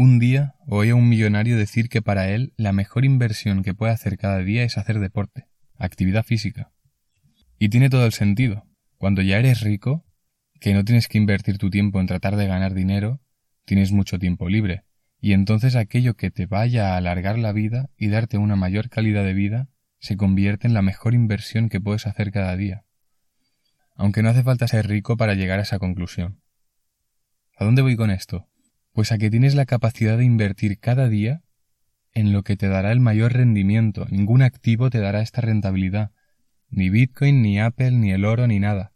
Un día oí a un millonario decir que para él la mejor inversión que puede hacer cada día es hacer deporte, actividad física. Y tiene todo el sentido. Cuando ya eres rico, que no tienes que invertir tu tiempo en tratar de ganar dinero, tienes mucho tiempo libre, y entonces aquello que te vaya a alargar la vida y darte una mayor calidad de vida se convierte en la mejor inversión que puedes hacer cada día. Aunque no hace falta ser rico para llegar a esa conclusión. ¿A dónde voy con esto? Pues a que tienes la capacidad de invertir cada día en lo que te dará el mayor rendimiento. Ningún activo te dará esta rentabilidad. Ni Bitcoin, ni Apple, ni el oro, ni nada.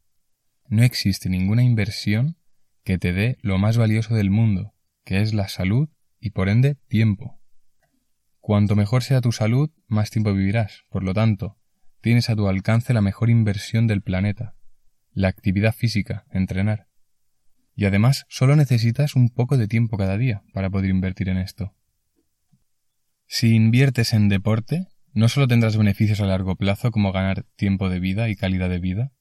No existe ninguna inversión que te dé lo más valioso del mundo, que es la salud y por ende tiempo. Cuanto mejor sea tu salud, más tiempo vivirás. Por lo tanto, tienes a tu alcance la mejor inversión del planeta, la actividad física, entrenar. Y además solo necesitas un poco de tiempo cada día para poder invertir en esto. Si inviertes en deporte, no solo tendrás beneficios a largo plazo como ganar tiempo de vida y calidad de vida,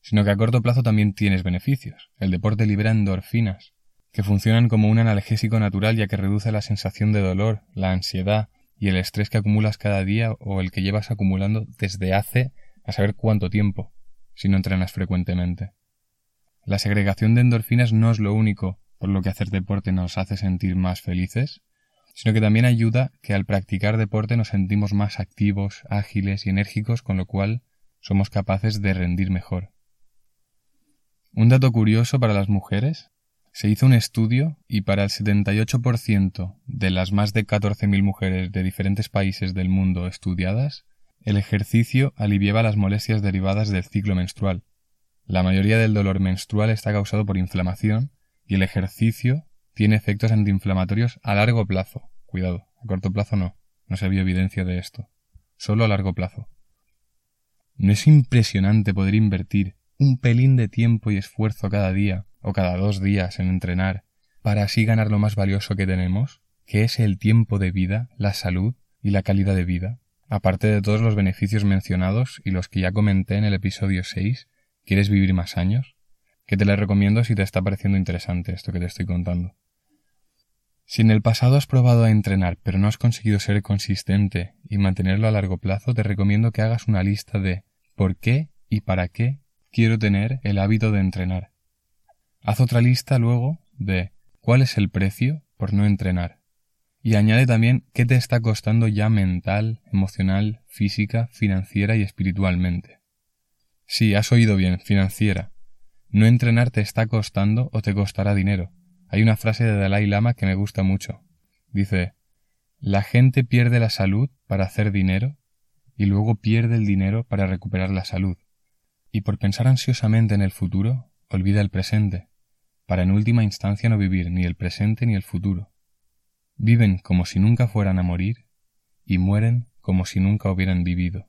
sino que a corto plazo también tienes beneficios. El deporte libera endorfinas, que funcionan como un analgésico natural ya que reduce la sensación de dolor, la ansiedad y el estrés que acumulas cada día o el que llevas acumulando desde hace a saber cuánto tiempo, si no entrenas frecuentemente. La segregación de endorfinas no es lo único por lo que hacer deporte nos hace sentir más felices, sino que también ayuda que al practicar deporte nos sentimos más activos, ágiles y enérgicos, con lo cual somos capaces de rendir mejor. Un dato curioso para las mujeres. Se hizo un estudio y para el 78% de las más de 14.000 mujeres de diferentes países del mundo estudiadas, el ejercicio aliviaba las molestias derivadas del ciclo menstrual. La mayoría del dolor menstrual está causado por inflamación y el ejercicio tiene efectos antiinflamatorios a largo plazo. Cuidado, a corto plazo no, no se vio evidencia de esto. Solo a largo plazo. ¿No es impresionante poder invertir un pelín de tiempo y esfuerzo cada día o cada dos días en entrenar para así ganar lo más valioso que tenemos, que es el tiempo de vida, la salud y la calidad de vida, aparte de todos los beneficios mencionados y los que ya comenté en el episodio 6, ¿quieres vivir más años? Que te la recomiendo si te está pareciendo interesante esto que te estoy contando. Si en el pasado has probado a entrenar pero no has conseguido ser consistente y mantenerlo a largo plazo, te recomiendo que hagas una lista de por qué y para qué quiero tener el hábito de entrenar. Haz otra lista luego de cuál es el precio por no entrenar. Y añade también qué te está costando ya mental, emocional, física, financiera y espiritualmente. Sí, has oído bien, financiera. No entrenar te está costando o te costará dinero. Hay una frase de Dalai Lama que me gusta mucho. Dice, la gente pierde la salud para hacer dinero y luego pierde el dinero para recuperar la salud y por pensar ansiosamente en el futuro, olvida el presente, para en última instancia no vivir ni el presente ni el futuro. Viven como si nunca fueran a morir y mueren como si nunca hubieran vivido.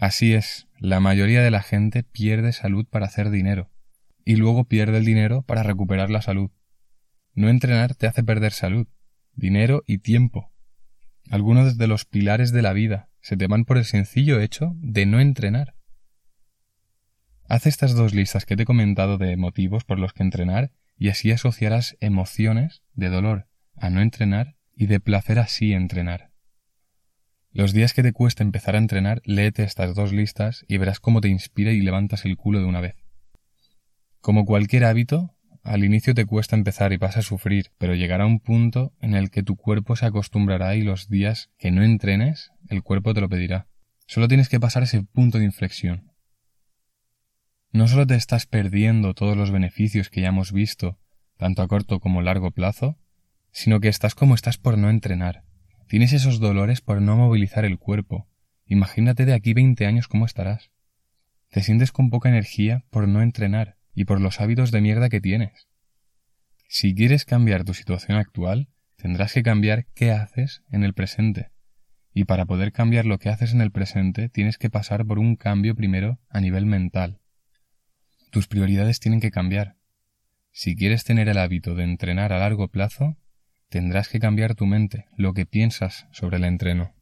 Así es, la mayoría de la gente pierde salud para hacer dinero, y luego pierde el dinero para recuperar la salud. No entrenar te hace perder salud, dinero y tiempo. Algunos de los pilares de la vida se te van por el sencillo hecho de no entrenar. Haz estas dos listas que te he comentado de motivos por los que entrenar y así asociarás emociones de dolor a no entrenar y de placer a sí entrenar. Los días que te cueste empezar a entrenar, léete estas dos listas y verás cómo te inspira y levantas el culo de una vez. Como cualquier hábito, al inicio te cuesta empezar y vas a sufrir, pero llegará un punto en el que tu cuerpo se acostumbrará y los días que no entrenes, el cuerpo te lo pedirá. Solo tienes que pasar ese punto de inflexión, no solo te estás perdiendo todos los beneficios que ya hemos visto, tanto a corto como largo plazo, sino que estás como estás por no entrenar. Tienes esos dolores por no movilizar el cuerpo. Imagínate de aquí 20 años cómo estarás. Te sientes con poca energía por no entrenar y por los hábitos de mierda que tienes. Si quieres cambiar tu situación actual, tendrás que cambiar qué haces en el presente. Y para poder cambiar lo que haces en el presente, tienes que pasar por un cambio primero a nivel mental. Tus prioridades tienen que cambiar. Si quieres tener el hábito de entrenar a largo plazo, tendrás que cambiar tu mente, lo que piensas sobre el entreno.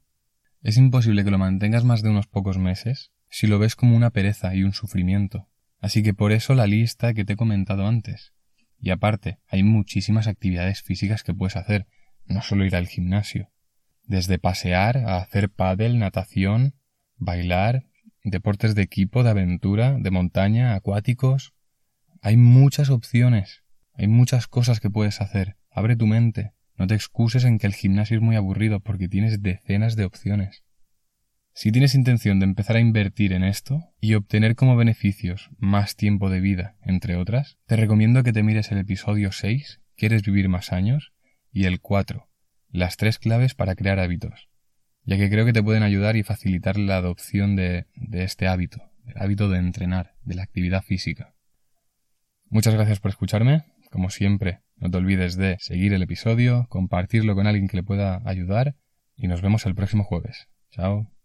Es imposible que lo mantengas más de unos pocos meses si lo ves como una pereza y un sufrimiento. Así que por eso la lista que te he comentado antes. Y aparte, hay muchísimas actividades físicas que puedes hacer, no solo ir al gimnasio. Desde pasear a hacer pádel, natación, bailar, deportes de equipo, de aventura, de montaña, acuáticos. Hay muchas opciones, hay muchas cosas que puedes hacer. Abre tu mente. No te excuses en que el gimnasio es muy aburrido porque tienes decenas de opciones. Si tienes intención de empezar a invertir en esto y obtener como beneficios más tiempo de vida, entre otras, te recomiendo que te mires el episodio 6, ¿Quieres vivir más años? y el 4, las tres claves para crear hábitos, ya que creo que te pueden ayudar y facilitar la adopción de, este hábito, el hábito de entrenar, de la actividad física. Muchas gracias por escucharme, como siempre, no te olvides de seguir el episodio, compartirlo con alguien que le pueda ayudar y nos vemos el próximo jueves. Chao.